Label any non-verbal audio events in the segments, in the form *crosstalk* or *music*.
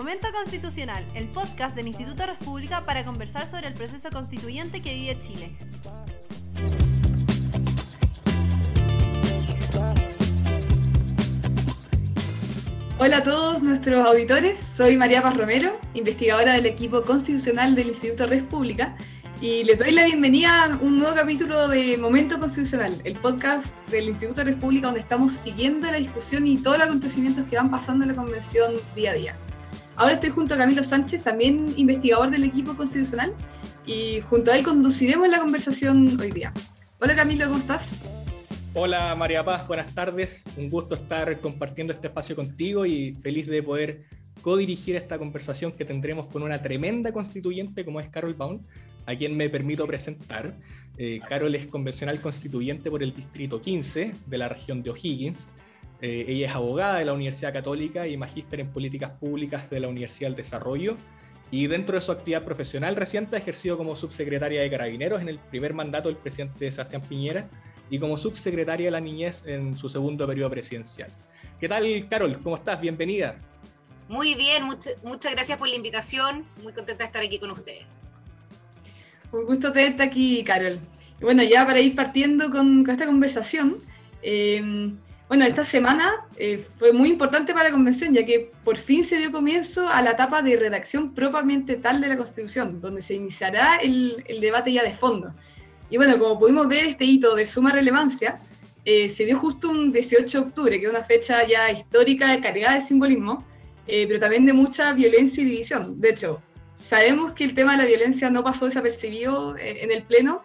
Momento Constitucional, el podcast del Instituto República para conversar sobre el proceso constituyente que vive Chile. Hola a todos nuestros auditores, soy María Paz Romero, investigadora del equipo constitucional del Instituto República, y les doy la bienvenida a un nuevo capítulo de Momento Constitucional, el podcast del Instituto República donde estamos siguiendo la discusión y todos los acontecimientos que van pasando en la convención día a día. Ahora estoy junto a Camilo Sánchez, también investigador del equipo constitucional, y junto a él conduciremos la conversación hoy día. Hola Camilo, ¿cómo estás? Hola María Paz, buenas tardes. Un gusto estar compartiendo este espacio contigo y feliz de poder co-dirigir esta conversación que tendremos con una tremenda constituyente como es Carol Baum, a quien me permito presentar. Eh, Carol es convencional constituyente por el Distrito 15 de la región de O'Higgins eh, ella es abogada de la Universidad Católica y magíster en políticas públicas de la Universidad del Desarrollo. Y dentro de su actividad profesional reciente ha ejercido como subsecretaria de Carabineros en el primer mandato del presidente Sebastián Piñera y como subsecretaria de la Niñez en su segundo periodo presidencial. ¿Qué tal, Carol? ¿Cómo estás? Bienvenida. Muy bien, muchas gracias por la invitación. Muy contenta de estar aquí con ustedes. Un gusto tenerte aquí, Carol. Y bueno, ya para ir partiendo con, esta conversación, eh, bueno, esta semana eh, fue muy importante para la convención, ya que por fin se dio comienzo a la etapa de redacción propiamente tal de la Constitución, donde se iniciará el, debate ya de fondo. Y bueno, como pudimos ver, este hito de suma relevancia eh, se dio justo un 18 de octubre, que es una fecha ya histórica, cargada de simbolismo, eh, pero también de mucha violencia y división. De hecho, sabemos que el tema de la violencia no pasó desapercibido en el Pleno,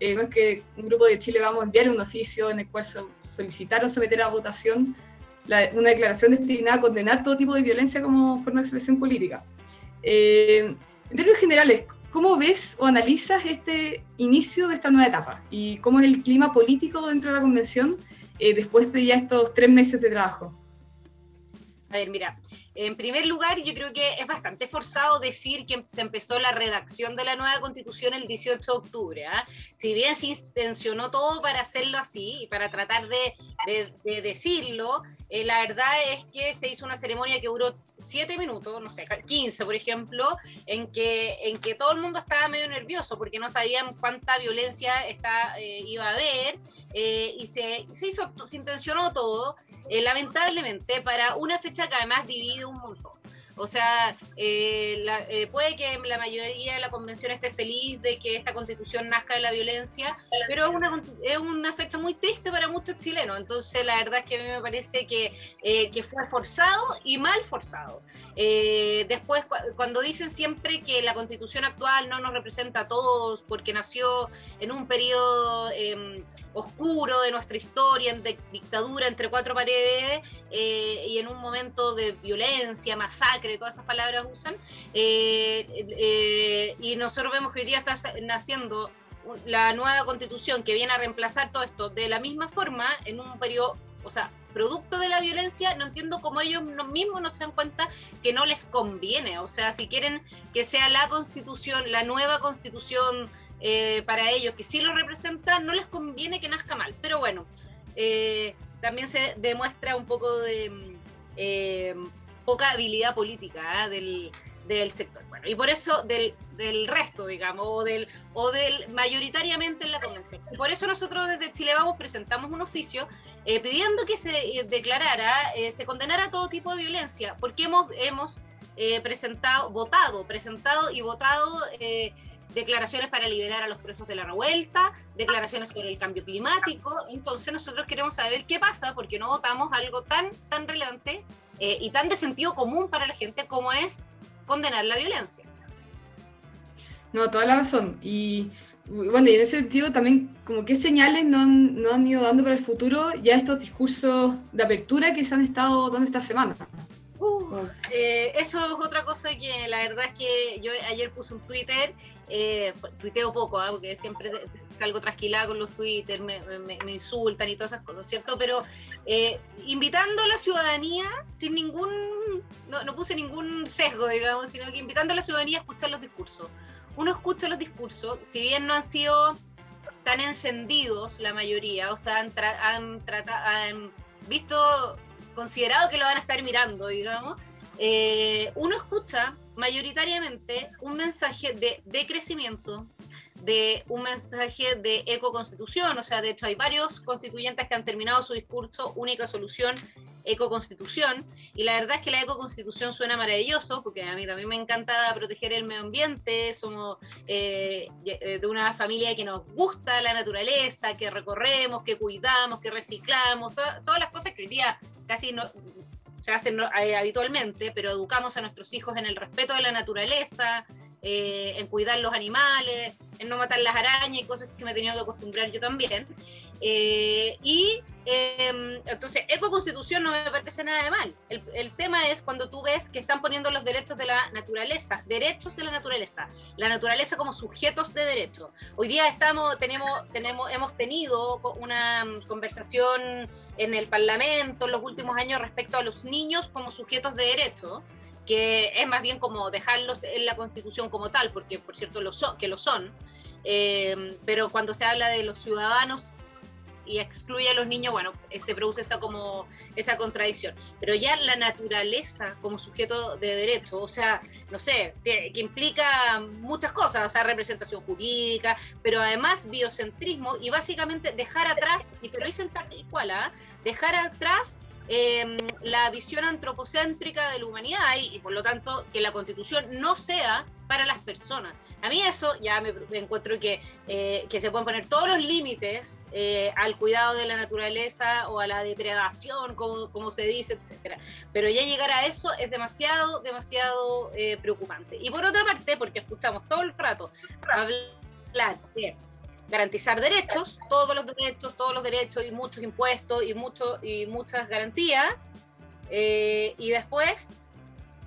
eh, que un grupo de Chile vamos a enviar un oficio en el cual solicitaron someter a votación una declaración destinada a condenar todo tipo de violencia como forma de expresión política. Eh, en términos generales, ¿cómo ves o analizas este inicio de esta nueva etapa? ¿Y cómo es el clima político dentro de la convención eh, después de ya estos tres meses de trabajo? A ver, mira, en primer lugar, yo creo que es bastante forzado decir que se empezó la redacción de la nueva constitución el 18 de octubre. ¿ah? Si bien se intencionó todo para hacerlo así y para tratar de, decirlo, eh, la verdad es que se hizo una ceremonia que duró siete minutos, no sé, 15 por ejemplo, en que, en que todo el mundo estaba medio nervioso porque no sabían cuánta violencia está, eh, iba a haber eh, y se, se, hizo, se intencionó todo. Lamentablemente, para una fecha que además divide un montón. O sea, eh, eh, puede que la mayoría de la convención esté feliz de que esta constitución nazca de la violencia, pero es una, es una fecha muy triste para muchos chilenos. Entonces, la verdad es que a mí me parece que, eh, que fue forzado y mal forzado. después, cuando dicen siempre que la constitución actual no nos representa a todos porque nació en un periodo em, oscuro de nuestra historia, en dictadura entre cuatro paredes y en un momento de violencia, masacre, todas esas palabras usan, eh, eh, y nosotros vemos que hoy día está naciendo la nueva constitución que viene a reemplazar todo esto de la misma forma en un periodo, o sea, producto de la violencia, no entiendo cómo ellos mismos no se dan cuenta que no les conviene, o sea, si quieren que sea la constitución, la nueva constitución eh, para ellos, que sí lo representa, no les conviene que nazca mal, pero bueno, también se demuestra un poco de poca habilidad política ¿ah? del, del, sector. Bueno, y por eso del, del, resto, digamos, o del, o del mayoritariamente en la convención. Por eso nosotros desde Chile Vamos presentamos un oficio eh, pidiendo que se eh, declarara, eh, se condenara todo tipo de violencia, porque hemos, hemos presentado, votado, presentado y votado declaraciones para liberar a los presos de la revuelta, declaraciones sobre el cambio climático. Entonces nosotros queremos saber qué pasa porque no votamos algo tan, tan relevante eh, y tan de sentido común para la gente como es condenar la violencia. No, toda la razón. Y bueno, y en ese sentido también, como qué señales no han, no han ido dando para el futuro ya estos discursos de apertura que se han estado dando esta semana. Uh, eh, eso es otra cosa que la verdad es que yo ayer puse un Twitter, eh, tuiteo poco, ¿ah? porque siempre salgo trasquilada con los Twitter, me, insultan y todas esas cosas, ¿cierto? Pero eh, invitando a la ciudadanía sin ningún, no, no, puse ningún sesgo, digamos, sino que invitando a la ciudadanía a escuchar los discursos. Uno escucha los discursos, si bien no han sido tan encendidos la mayoría, o sea, han, han, han visto considerado que lo van a estar mirando, digamos. eh, uno escucha mayoritariamente un mensaje de, de crecimiento, de un mensaje de ecoconstitución, o sea, de hecho hay varios constituyentes que han terminado su discurso única solución ecoconstitución. Y la verdad es que la ecoconstitución suena maravilloso porque a mí también me encanta proteger el medio ambiente, somos eh, de una familia que nos gusta la naturaleza, que recorremos, que cuidamos, que reciclamos, todas las cosas que hoy día casi no, se hacen eh, habitualmente, pero educamos a nuestros hijos en el respeto de la naturaleza, eh, en cuidar los animales, en no matar las arañas y cosas que me he tenido que acostumbrar yo también. Eh, y em, entonces, ecoconstitución no me parece nada de mal. El, el, tema es cuando tú ves que están poniendo los derechos de la naturaleza, derechos de la naturaleza, la naturaleza como sujetos de derecho. Hoy día estamos, tenemos, tenemos, hemos tenido una conversación en el Parlamento en los últimos años respecto a los niños como sujetos de derecho que es más bien como dejarlos en la Constitución como tal, porque por cierto lo que lo son, eh, pero cuando se habla de los ciudadanos y excluye a los niños, bueno, eh, se produce esa como esa contradicción. Pero ya la naturaleza como sujeto de derecho, o sea, no sé, que, implica muchas cosas, o sea, representación jurídica, pero además biocentrismo y básicamente dejar atrás, y que lo dicen tal cual, ¿ah? dejar atrás Em, la visión antropocéntrica de la humanidad y, por lo tanto que la constitución no sea para las personas. A mí eso ya me, encuentro que, eh, que, se pueden poner todos los límites eh, al cuidado de la naturaleza o a la depredación, como, como se dice, etcétera. Pero ya llegar a eso es demasiado, demasiado eh, preocupante. Y por otra parte, porque escuchamos todo el rato hablar de garantizar derechos, todos los derechos, todos los derechos y muchos impuestos y, mucho, y muchas garantías. Eh, y después,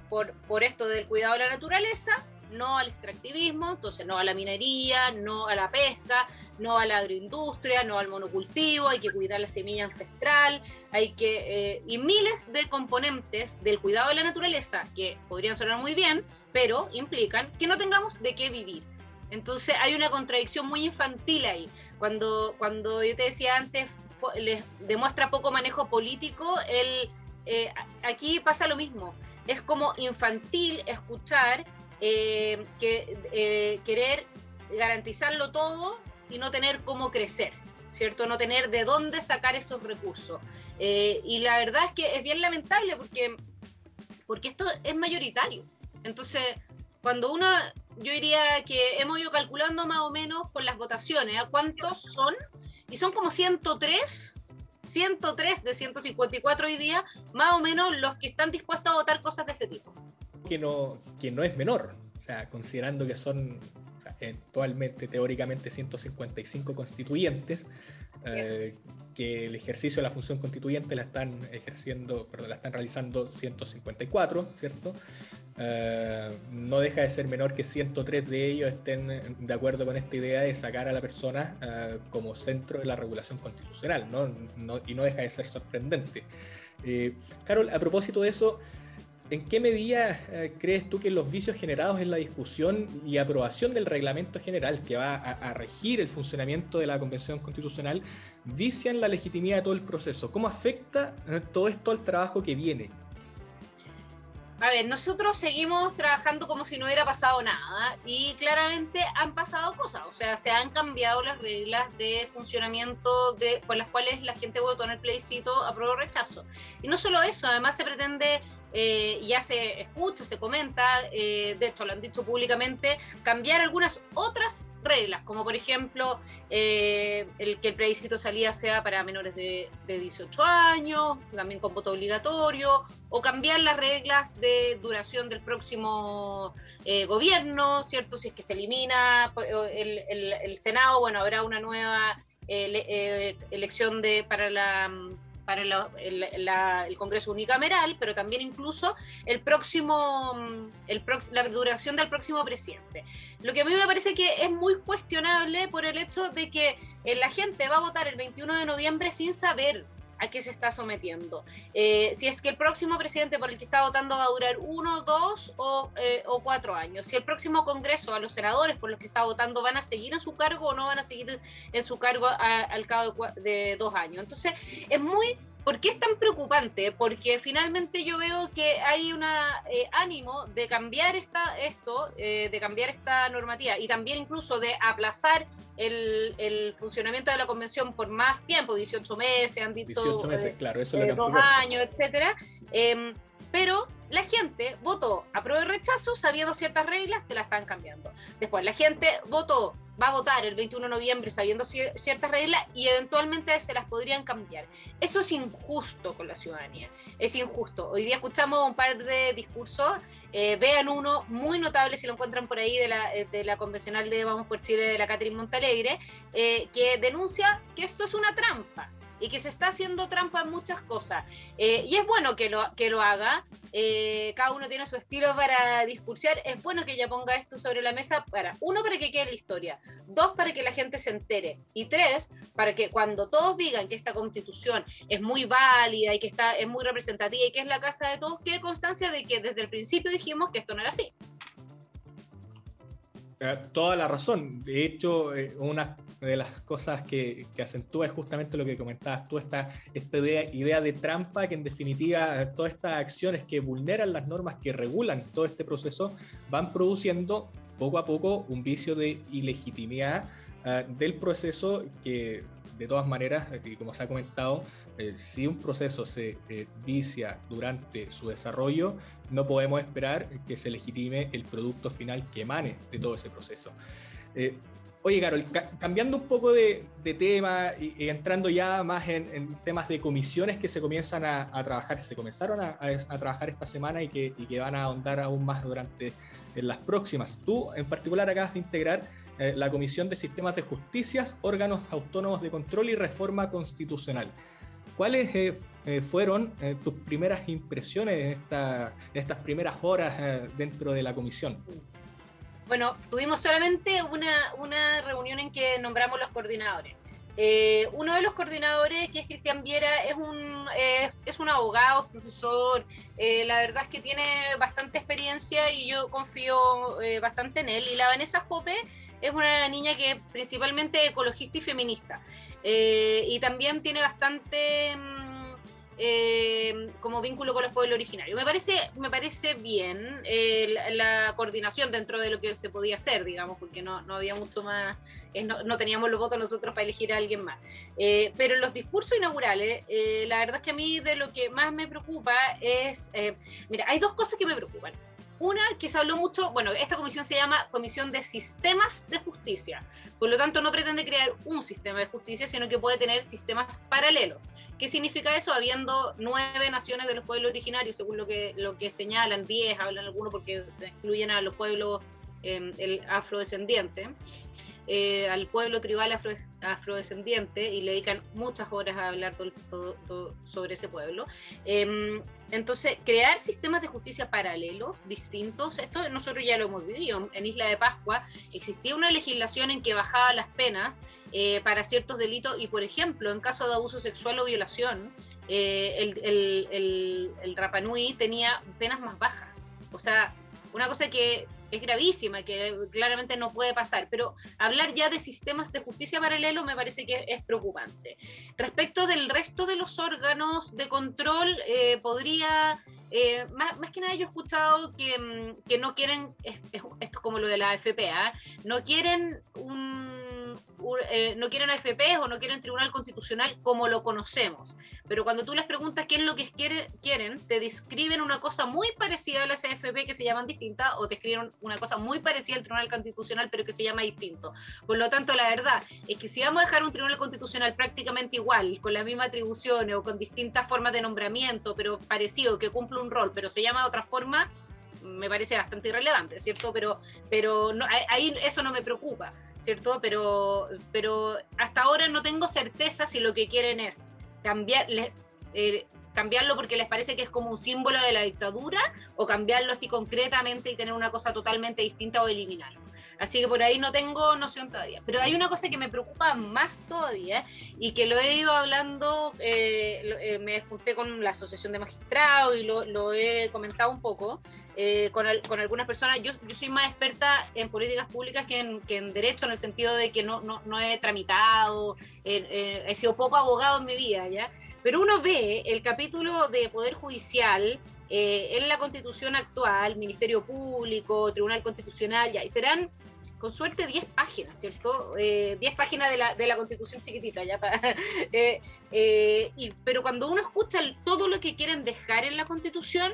por, por esto del cuidado de la naturaleza, no al extractivismo, entonces no a la minería, no a la pesca, no a la agroindustria, no al monocultivo, hay que cuidar la semilla ancestral, hay que, eh, y miles de componentes del cuidado de la naturaleza que podrían sonar muy bien, pero implican que no tengamos de qué vivir. Entonces hay una contradicción muy infantil ahí. Cuando, cuando yo te decía antes, les demuestra poco manejo político, el, eh, aquí pasa lo mismo. Es como infantil escuchar eh, que eh, querer garantizarlo todo y no tener cómo crecer, ¿cierto? No tener de dónde sacar esos recursos. y la verdad es que es bien lamentable porque, porque esto es mayoritario. Entonces, cuando uno yo diría que hemos ido calculando más o menos por las votaciones, ¿a cuántos son? Y son como 103, 103 de 154 hoy día, más o menos los que están dispuestos a votar cosas de este tipo. Que no, que no es menor, o sea, considerando que son actualmente, teóricamente, 155 constituyentes, eh, que el ejercicio de la función constituyente la están ejerciendo, perdón, la están realizando 154, ¿cierto? Eh, no deja de ser menor que 103 de ellos estén de acuerdo con esta idea de sacar a la persona eh, como centro de la regulación constitucional, ¿no? y no deja de ser sorprendente. Carol, a propósito de eso, ¿En qué medida eh, crees tú que los vicios generados en la discusión y aprobación del reglamento general que va a, regir el funcionamiento de la Convención Constitucional vician la legitimidad de todo el proceso? ¿Cómo afecta eh, todo esto al trabajo que viene? A ver, nosotros seguimos trabajando como si no hubiera pasado nada y claramente han pasado cosas, o sea, se han cambiado las reglas de funcionamiento de, por las cuales la gente votó en el plebiscito apruebo o rechazo. Y no solo eso, además se pretende eh, ya se escucha, se comenta, eh, de hecho lo han dicho públicamente, cambiar algunas otras reglas, como por ejemplo eh, el que el plebiscito salida sea para menores de, 18 años, también con voto obligatorio, o cambiar las reglas de duración del próximo gobierno, ¿cierto? Si es que se elimina el, el Senado, bueno, habrá una nueva elección de, para la para el, Congreso unicameral, pero también incluso el próximo, el la duración del próximo presidente. Lo que a mí me parece que es muy cuestionable por el hecho de que eh, la gente va a votar el 21 de noviembre sin saber a qué se está sometiendo. Eh, si es que el próximo presidente por el que está votando va a durar uno, dos eh, o, cuatro años. Si el próximo Congreso, a los senadores por los que está votando, van a seguir en su cargo o no van a seguir en su cargo al cabo de, dos años. Entonces, es muy ¿Por qué es tan preocupante? Porque finalmente yo veo que hay un eh, ánimo de cambiar esta, esto, eh, de cambiar esta normativa y también incluso de aplazar el, el, funcionamiento de la convención por más tiempo, 18 meses, han dicho 18 meses, claro, eso es lo que dos años, etcétera. Em, pero la gente votó a prueba de rechazo sabiendo ciertas reglas, se las están cambiando. Después la gente votó, va a votar el 21 de noviembre sabiendo ciertas reglas y eventualmente se las podrían cambiar. Eso es injusto con la ciudadanía, es injusto. Hoy día escuchamos un par de discursos, eh, vean uno muy notable si lo encuentran por ahí de la, eh, de la convencional de Vamos por Chile de la Catherine Montalegre, eh, que denuncia que esto es una trampa y que se está haciendo trampa en muchas cosas. Eh, y es bueno que lo, que lo haga, eh, cada uno tiene su estilo para discursar, es bueno que ella ponga esto sobre la mesa para, uno, para que quede la historia, dos, para que la gente se entere, y tres, para que cuando todos digan que esta constitución es muy válida y que está, es muy representativa y que es la casa de todos, quede constancia de que desde el principio dijimos que esto no era así. Eh, toda la razón. De hecho, una de las cosas que, que, acentúa es justamente lo que comentabas tú, esta, esta idea, de trampa, que en definitiva todas estas acciones que vulneran las normas que regulan todo este proceso van produciendo poco a poco un vicio de ilegitimidad uh, del proceso que de todas maneras, y como se ha comentado, eh, si un proceso se eh, vicia durante su desarrollo, no podemos esperar que se legitime el producto final que emane de todo ese proceso. Eh, Oye, Carol, cambiando un poco de, tema y, entrando ya más en, temas de comisiones que se comienzan a, trabajar, se comenzaron a, trabajar esta semana y que, van a ahondar aún más durante las próximas. Tú, en particular, acabas de integrar eh, la Comisión de Sistemas de Justicias, órganos autónomos de control y reforma constitucional. ¿Cuáles eh, eh, fueron tus primeras impresiones en, esta, en estas primeras horas dentro de la comisión? Bueno, tuvimos solamente una, una reunión en que nombramos los coordinadores. Eh, uno de los coordinadores, que es Cristian Viera, es un, es un abogado, profesor, eh, la verdad es que tiene bastante experiencia y yo confío eh, bastante en él. Y la Vanessa Pope es una niña que principalmente ecologista y feminista. y también tiene bastante... Mm, eh, como vínculo con los pueblos originarios. Me parece, me parece bien eh, la, coordinación dentro de lo que se podía hacer, digamos, porque no, no había mucho más, eh, no, teníamos los votos nosotros para elegir a alguien más. pero en los discursos inaugurales, la verdad es que a mí de lo que más me preocupa es, mira, hay dos cosas que me preocupan. Una que se habló mucho, bueno, esta comisión se llama Comisión de Sistemas de Justicia, por lo tanto no pretende crear un sistema de justicia, sino que puede tener sistemas paralelos. ¿Qué significa eso? Habiendo nueve naciones de los pueblos originarios, según lo que, lo que señalan, diez, hablan algunos porque incluyen a los pueblos eh, el afrodescendiente. Eh, al pueblo tribal afrodescendiente y le dedican muchas horas a hablar sobre ese pueblo. Em, entonces, crear sistemas de justicia paralelos, distintos, esto nosotros ya lo hemos vivido. En Isla de Pascua existía una legislación en que bajaba las penas eh, para ciertos delitos y, por ejemplo, en caso de abuso sexual o violación, eh, el Rapanui tenía penas más bajas. O sea, una cosa que es gravísima, que claramente no puede pasar, pero hablar ya de sistemas de justicia paralelo me parece que es preocupante. Respecto del resto de los órganos de control, eh, podría, eh, más, más, que nada yo he escuchado que, mm, que no quieren, esto es como lo de la FPA, no quieren un eh, no quieren AFP o no quieren Tribunal Constitucional como lo conocemos. Pero cuando tú les preguntas qué es lo que quieren, te describen una cosa muy parecida a las AFP que se llaman distintas o te escriben una cosa muy parecida al Tribunal Constitucional pero que se llama distinto. Por lo tanto, la verdad es que si vamos a dejar un Tribunal Constitucional prácticamente igual, con las mismas atribuciones o con distintas formas de nombramiento, pero parecido, que cumple un rol, pero se llama de otra forma, me parece bastante irrelevante, ¿cierto? Pero, pero no, ahí eso no me preocupa. ¿cierto? Pero, pero hasta ahora no tengo certeza si lo que quieren es cambiar, eh, cambiarlo porque les parece que es como un símbolo de la dictadura o cambiarlo así concretamente y tener una cosa totalmente distinta o eliminarlo. Así que por ahí no tengo noción todavía. Pero hay una cosa que me preocupa más todavía y que lo he ido hablando, eh, eh, me junté con la Asociación de Magistrados y lo, he comentado un poco eh, con, con, algunas personas. Yo, soy más experta en políticas públicas que en, que en derecho, en el sentido de que no, no, no he tramitado, he sido poco abogado en mi vida, ¿ya? Pero uno ve el capítulo de Poder Judicial eh, en la constitución actual, Ministerio Público, Tribunal Constitucional, ya, y serán con suerte 10 páginas, ¿cierto? 10 eh, páginas de la, de la, constitución chiquitita, ya. *laughs* Eh, y, pero cuando uno escucha todo lo que quieren dejar en la constitución,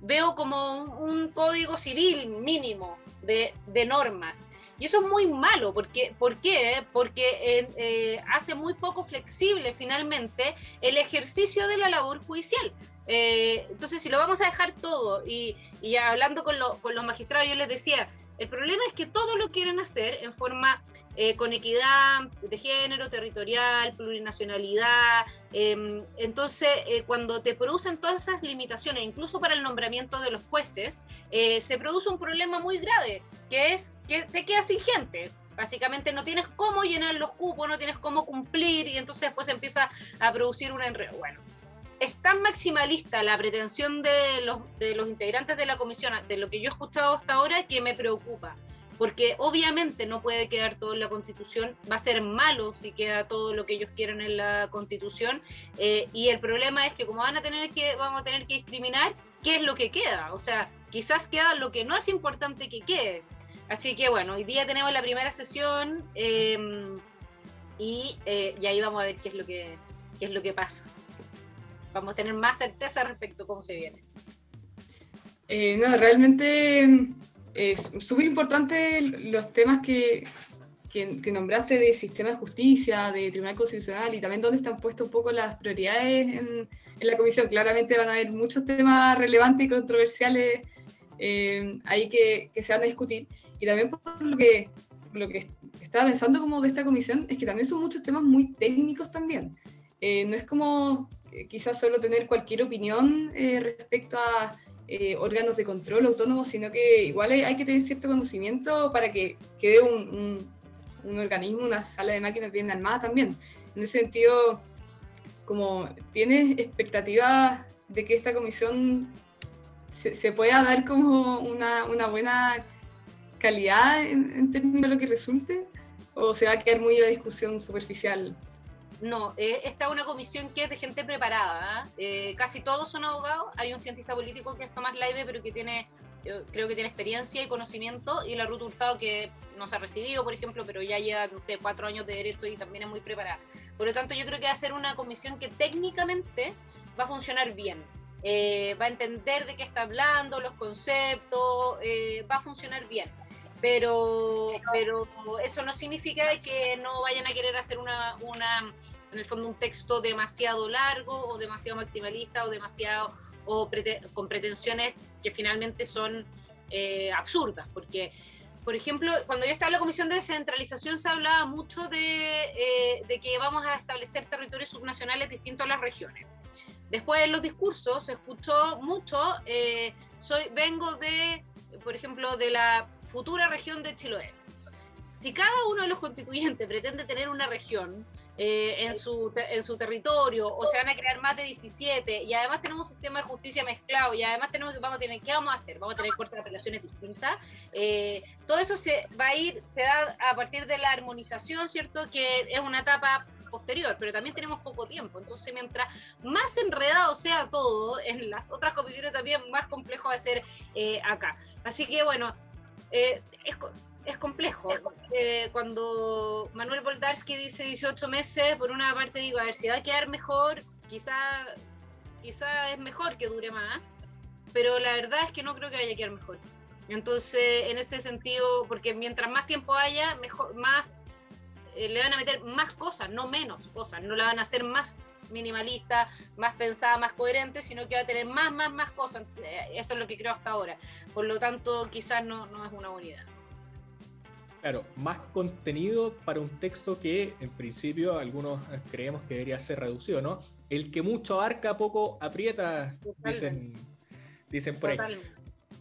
veo como un, código civil mínimo de, de, normas. Y eso es muy malo, porque, ¿por qué? Porque hace muy poco flexible finalmente el ejercicio de la labor judicial. Eh, entonces, si lo vamos a dejar todo, y, hablando con, los magistrados, yo les decía, el problema es que todo lo quieren hacer en forma eh, con equidad de género, territorial, plurinacionalidad. Em, entonces, eh, cuando te producen todas esas limitaciones, incluso para el nombramiento de los jueces, se produce un problema muy grave, que es que te quedas sin gente. Básicamente no tienes cómo llenar los cupos, no tienes cómo cumplir y entonces después empieza a producir un enredo. Bueno, es tan maximalista la pretensión de los, de los integrantes de la comisión, de lo que yo he escuchado hasta ahora, que me preocupa. Porque obviamente no puede quedar todo en la constitución, va a ser malo si queda todo lo que ellos quieren en la constitución. Eh, y el problema es que como van a tener que, vamos a tener que discriminar, ¿qué es lo que queda? O sea, quizás queda lo que no es importante que quede. Así que bueno, hoy día tenemos la primera sesión em, y, eh, ahí vamos a ver qué es lo que, qué es lo que pasa vamos a tener más certeza respecto a cómo se viene. Eh, no, realmente mm, es súper importante los temas que, que, nombraste de sistema de justicia, de Tribunal Constitucional y también dónde están puestas un poco las prioridades en, en, la comisión. Claramente van a haber muchos temas relevantes y controversiales eh, ahí que, que, se van a discutir. Y también por lo que, lo que estaba pensando como de esta comisión es que también son muchos temas muy técnicos también. Eh, no es como eh, quizás solo tener cualquier opinión eh, respecto a eh, órganos de control autónomos, sino que igual hay, que tener cierto conocimiento para que quede un, un, organismo, una sala de máquinas bien armada también. En ese sentido, como tienes expectativas de que esta comisión se, se pueda dar como una, una buena calidad en, en, términos de lo que resulte, o se va a quedar muy la discusión superficial no, eh, está una comisión que es de gente preparada. ¿ah? Eh, casi todos son abogados. Hay un cientista político que es Tomás Laibe, pero que tiene, creo que tiene experiencia y conocimiento. Y la Ruth Hurtado, que no se ha recibido, por ejemplo, pero ya lleva, no sé, cuatro años de derecho y también es muy preparada. Por lo tanto, yo creo que va a ser una comisión que técnicamente va a funcionar bien. Eh, va a entender de qué está hablando, los conceptos, va a funcionar bien pero, pero eso no significa que no vayan a querer hacer una, una, en el fondo un texto demasiado largo o demasiado maximalista o demasiado o con pretensiones que finalmente son eh, absurdas, porque por ejemplo, cuando yo estaba en la Comisión de Descentralización se hablaba mucho de, eh, de, que vamos a establecer territorios subnacionales distintos a las regiones. Después en los discursos se escuchó mucho, eh, soy, vengo de, por ejemplo, de la futura región de Chiloé. Si cada uno de los constituyentes pretende tener una región eh, en, su, en su territorio o se van a crear más de 17 y además tenemos un sistema de justicia mezclado y además tenemos que vamos a tener, ¿qué vamos a hacer? Vamos a tener cortes de apelaciones distintas. Eh, todo eso se va a ir, se da a partir de la armonización, ¿cierto? Que es una etapa posterior, pero también tenemos poco tiempo. Entonces, mientras más enredado sea todo, en las otras comisiones también más complejo va a ser eh, acá. Así que bueno, eh, es, complejo. Eh, cuando Manuel Boldarsky dice 18 meses, por una parte digo, a ver, si va a quedar mejor, quizá, quizá es mejor que dure más, pero la verdad es que no creo que vaya a quedar mejor. Entonces, en ese sentido, porque mientras más tiempo haya, mejor, más eh, le van a meter más cosas, no menos cosas, no la van a hacer más minimalista, más pensada, más coherente, sino que va a tener más, más, más cosas. Eh, eso es lo que creo hasta ahora. Por lo tanto, quizás no, no es una unidad. Claro, más contenido para un texto que en principio algunos creemos que debería ser reducido, ¿no? El que mucho abarca, poco aprieta, dicen, dicen por ahí.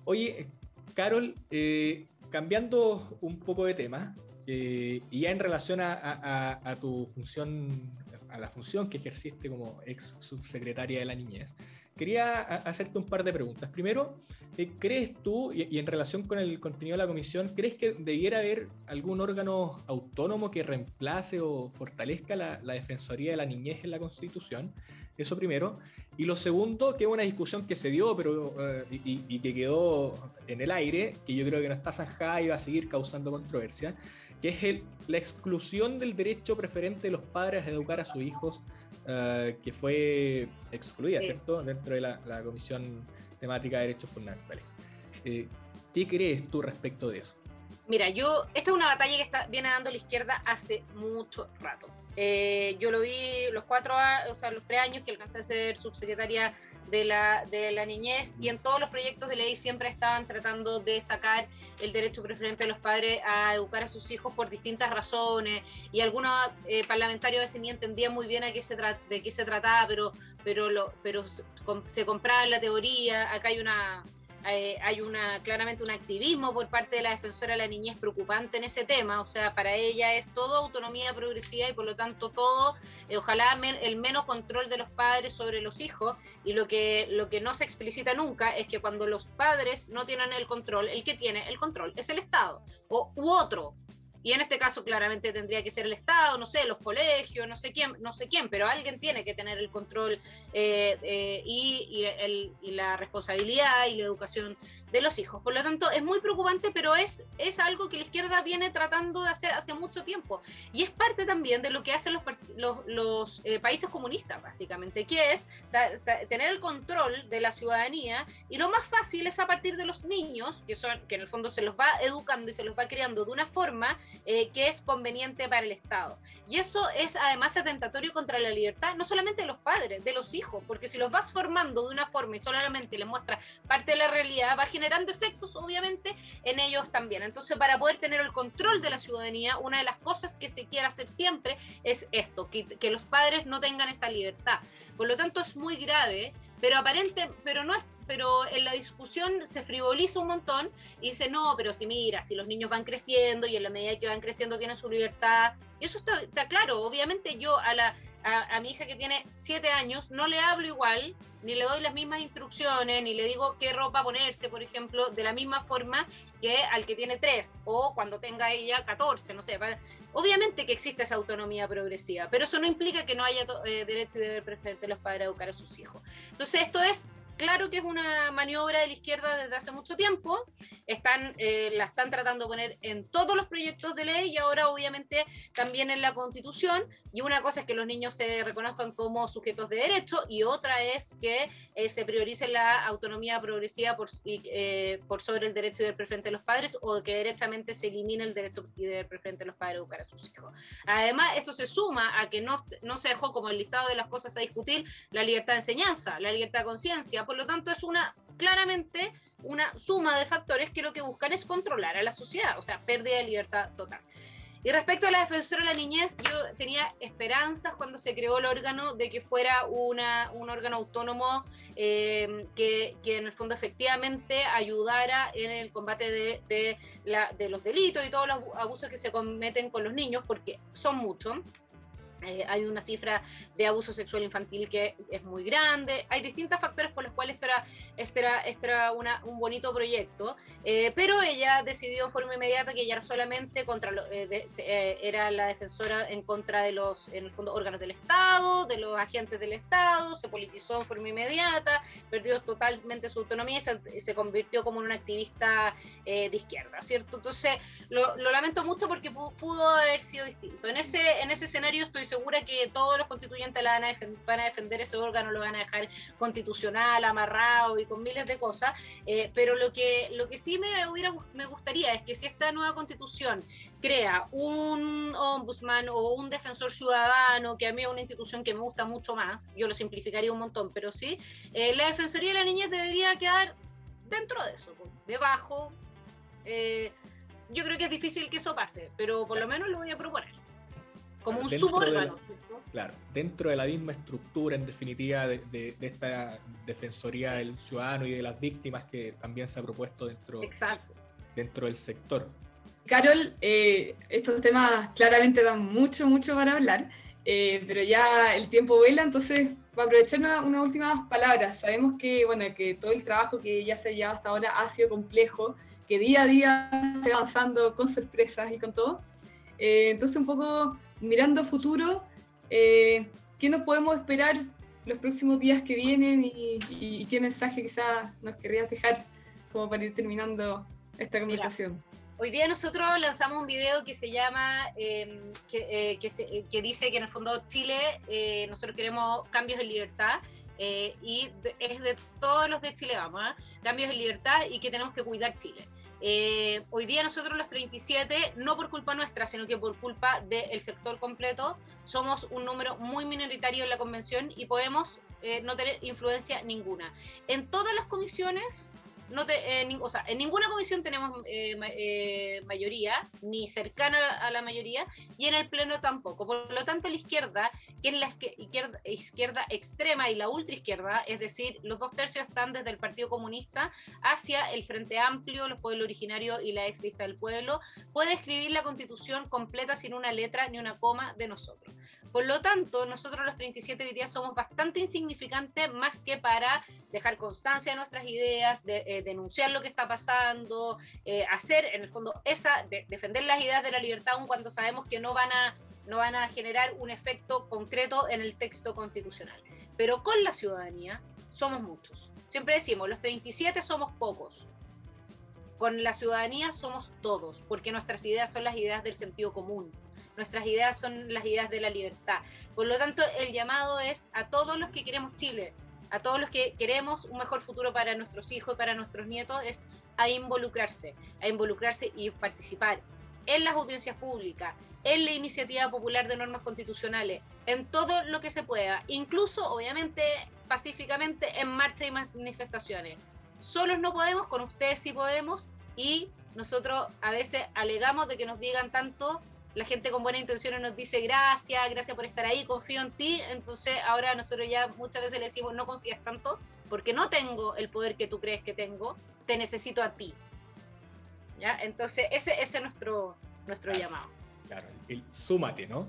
Oye, Carol, eh, cambiando un poco de tema, eh, y ya en relación a, tu función, a la función que ejerciste como ex subsecretaria de la niñez, quería hacerte un par de preguntas. Primero, eh, ¿crees tú, y, en relación con el contenido de la comisión, ¿crees que debiera haber algún órgano autónomo que reemplace o fortalezca la, Defensoría de la Niñez en la Constitución? Eso primero. Y lo segundo, que es una discusión que se dio pero, eh, y, que quedó en el aire, que yo creo que no está zanjada y va a seguir causando controversia, que es el, la exclusión del derecho preferente de los padres a educar a sus hijos, uh, que fue excluida, ¿cierto?, dentro de la, la, Comisión Temática de Derechos Fundamentales. Eh, ¿Qué crees tú respecto de eso? Mira, yo, esta es una batalla que está, viene dando la izquierda hace mucho rato. Eh, yo lo vi los cuatro, o sea, los tres años que alcancé a ser subsecretaria de la, de la niñez y en todos los proyectos de ley siempre estaban tratando de sacar el derecho preferente de los padres a educar a sus hijos por distintas razones y algunos eh, parlamentarios a veces ni entendían muy bien a qué se de qué se trataba, pero, pero, lo, pero se compraba la teoría. Acá hay una eh, hay una claramente un activismo por parte de la defensora de la niñez preocupante en ese tema, o sea, para ella es todo autonomía progresiva y por lo tanto todo, eh, ojalá el menos control de los padres sobre los hijos y lo que, lo que no se explicita nunca es que cuando los padres no tienen el control, el que tiene el control es el Estado o u otro, y en este caso claramente tendría que ser el Estado, no sé, los colegios, no sé quién, no sé quién, pero alguien tiene que tener el control eh, eh, y, y, la responsabilidad y la educación de los hijos. Por lo tanto, es muy preocupante, pero es, es algo que la izquierda viene tratando de hacer hace mucho tiempo. Y es parte también de lo que hacen los, los, los eh, países comunistas, básicamente, que es tener el control de la ciudadanía y lo más fácil es a partir de los niños, que, son, que en el fondo se los va educando y se los va criando de una forma eh, que es conveniente para el Estado. Y eso es además atentatorio contra la libertad, no solamente de los padres, de los hijos, porque si los vas formando de una forma y solamente les muestras parte de la realidad, va generando efectos, obviamente, en ellos también. Entonces, para poder tener el control de la ciudadanía, una de las cosas que se quiere hacer siempre es esto, que, que los padres no tengan esa libertad. Por lo tanto, es muy grave pero aparente, pero no es, pero en la discusión se frivoliza un montón y dice, no, pero si mira, si los niños van creciendo y en la medida que van creciendo tienen su libertad, y eso está, está claro, obviamente yo a la, a, mi hija que tiene siete años, no le hablo igual, ni le doy las mismas instrucciones, ni le digo qué ropa ponerse, por ejemplo, de la misma forma que al que tiene tres, o cuando tenga ella 14, no sé. Obviamente que existe esa autonomía progresiva, pero eso no implica que no haya eh, derecho y deber preferente de los padres a educar a sus hijos. Entonces, esto es claro que es una maniobra de la izquierda desde hace mucho tiempo, están, eh, la están tratando de poner en todos los proyectos de ley y ahora obviamente también en la constitución, y una cosa es que los niños se reconozcan como sujetos de derecho y otra es que eh, se priorice la autonomía progresiva por, eh, sobre el derecho y deber preferente de los padres o que directamente se elimine el derecho y deber preferente de los padres a educar a sus hijos. Además, esto se suma a que no, no se dejó como el listado de las cosas a discutir la libertad de enseñanza, la libertad de conciencia, por lo tanto es una claramente una suma de factores que lo que buscan es controlar a la sociedad, o sea, pérdida de libertad total. Y respecto a la defensora de la niñez, yo tenía esperanzas cuando se creó el órgano de que fuera una, un órgano autónomo eh, que, que, en el fondo efectivamente ayudara en el combate de, de, la, de los delitos y todos los abusos que se cometen con los niños, porque son muchos. Eh, hay una cifra de abuso sexual infantil que es muy grande. Hay distintos factores por los cuales esto era, esto era, una, un bonito proyecto, eh, pero ella decidió en forma inmediata que era solamente contra eh, era la defensora en contra de los en el fondo, órganos del Estado, de los agentes del Estado, se politizó en forma inmediata, perdió totalmente su autonomía y se, convirtió como en una activista de izquierda, ¿cierto? Entonces lo, lamento mucho porque pudo, pudo, haber sido distinto. En ese, en ese escenario estoy segura que todos los constituyentes la van a, defender, ese órgano, lo van a dejar constitucional, amarrado y con miles de cosas, eh, pero lo que, lo que sí me, hubiera, me gustaría es que si esta nueva constitución crea un ombudsman o un defensor ciudadano, que a mí es una institución que me gusta mucho más, yo lo simplificaría un montón, pero sí, eh, la Defensoría de la Niñez debería quedar dentro de eso, debajo. Eh, yo creo que es difícil que eso pase, pero por lo menos lo voy a proponer como un subórgano. claro, dentro de la misma estructura, en definitiva, de, esta Defensoría del Ciudadano y de las víctimas que también se ha propuesto dentro. Exacto. dentro del sector. Carol, eh, estos temas claramente dan mucho, mucho para hablar, eh, pero ya el tiempo vuela, entonces voy a aprovechar unas una últimas palabras. Sabemos que, bueno, que todo el trabajo que ya se ha llevado hasta ahora ha sido complejo, que día a día se va avanzando con sorpresas y con todo. Eh, entonces, un poco mirando futuro, ¿qué nos podemos esperar los próximos días que vienen y, qué mensaje quizás nos querrías dejar como para ir terminando esta conversación? Hoy día nosotros lanzamos un video que se llama, em, eh, eh, que, dice que en el fondo Chile, eh, nosotros queremos cambios en libertad. y es de todos los de Chile, vamos, ¿ah? cambios en libertad y que tenemos que cuidar Chile. Hoy día nosotros los 37, no por culpa nuestra, sino que por culpa del sector completo, somos un número muy minoritario en la convención y podemos no tener influencia ninguna. En todas las comisiones no te, eh, o sea, en ninguna comisión tenemos eh, eh, mayoría, ni cercana a la mayoría, y en el Pleno tampoco. Por lo tanto, la izquierda, que es la izquierda, izquierda extrema y la ultraizquierda, es decir, los dos tercios están desde el Partido Comunista hacia el Frente Amplio, los pueblos originarios y la ex lista del pueblo, puede escribir la constitución completa sin una letra ni una coma de nosotros. Por lo tanto, nosotros los 37 días somos bastante insignificantes más que para dejar constancia de nuestras ideas, de, eh, denunciar lo que está pasando, eh, hacer en el fondo esa, defender las ideas de la libertad aun cuando sabemos que no van a no van a generar un efecto concreto en el texto constitucional. Pero con la ciudadanía somos muchos. Siempre decimos, los 37 somos pocos. Con la ciudadanía somos todos, porque nuestras ideas son las ideas del sentido común. Nuestras ideas son las ideas de la libertad. Por lo tanto, el llamado es a todos los que queremos Chile, a todos los que queremos un mejor futuro para nuestros hijos y para nuestros nietos, es a involucrarse, a involucrarse y participar en las audiencias públicas, en la iniciativa popular de normas constitucionales, en todo lo que se pueda, incluso obviamente pacíficamente en marcha y manifestaciones. Solos no podemos, con ustedes sí podemos y nosotros a veces alegamos de que nos digan tanto la gente con buenas intenciones nos dice gracias, gracias por estar ahí, confío en ti. Entonces ahora nosotros ya muchas veces le decimos no confías tanto porque no tengo el poder que tú crees que tengo, te necesito a ti. ¿Ya? Entonces ese, ese es nuestro, nuestro llamado. Claro, el súmate, ¿no?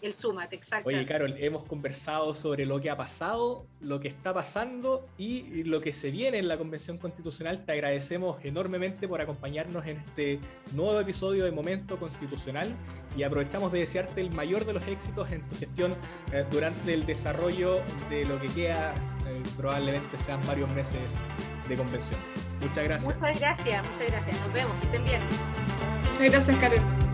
El SUMAT, exacto. Oye, Carol, hemos conversado sobre lo que ha pasado, lo que está pasando y lo que se viene en la Convención Constitucional. Te agradecemos enormemente por acompañarnos en este nuevo episodio de Momento Constitucional y aprovechamos de desearte el mayor de los éxitos en tu gestión eh, durante el desarrollo de lo que queda, eh, probablemente sean varios meses de convención. Muchas gracias. Muchas gracias, muchas gracias. Nos vemos, que estén bien. Muchas gracias, Carol.